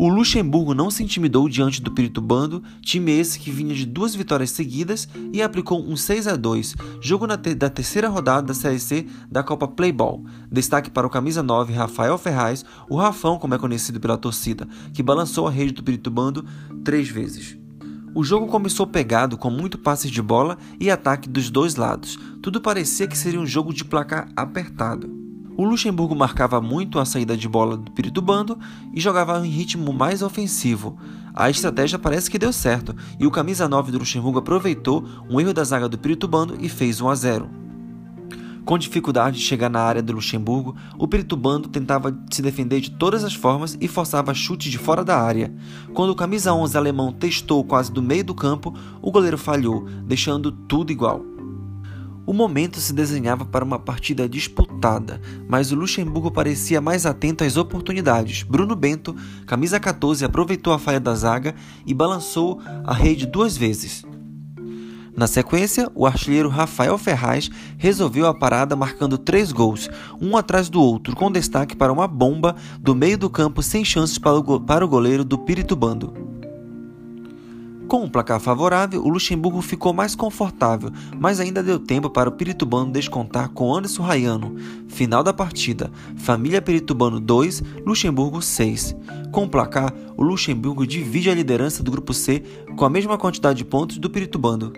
O Luxemburgo não se intimidou diante do Piritubando, time esse que vinha de duas vitórias seguidas e aplicou um 6 a 2, jogo te da terceira rodada da Série C da Copa Playball. Destaque para o camisa 9 Rafael Ferraz, o Rafão, como é conhecido pela torcida, que balançou a rede do Piritubando três vezes. O jogo começou pegado com muito passe de bola e ataque dos dois lados. Tudo parecia que seria um jogo de placar apertado. O Luxemburgo marcava muito a saída de bola do Piritubando e jogava em ritmo mais ofensivo. A estratégia parece que deu certo e o camisa 9 do Luxemburgo aproveitou um erro da zaga do Piritubando e fez 1 a 0. Com dificuldade de chegar na área do Luxemburgo, o Piritubando tentava se defender de todas as formas e forçava chute de fora da área. Quando o camisa 11 alemão testou quase do meio do campo, o goleiro falhou, deixando tudo igual. O momento se desenhava para uma partida disputada, mas o Luxemburgo parecia mais atento às oportunidades. Bruno Bento, camisa 14, aproveitou a falha da zaga e balançou a rede duas vezes. Na sequência, o artilheiro Rafael Ferraz resolveu a parada marcando três gols, um atrás do outro, com destaque para uma bomba do meio do campo sem chances para o goleiro do Piritubando. Com um placar favorável, o Luxemburgo ficou mais confortável, mas ainda deu tempo para o Piritubano descontar com Anderson Raiano. Final da partida: Família Piritubano 2, Luxemburgo 6. Com o placar, o Luxemburgo divide a liderança do grupo C com a mesma quantidade de pontos do Piritubano.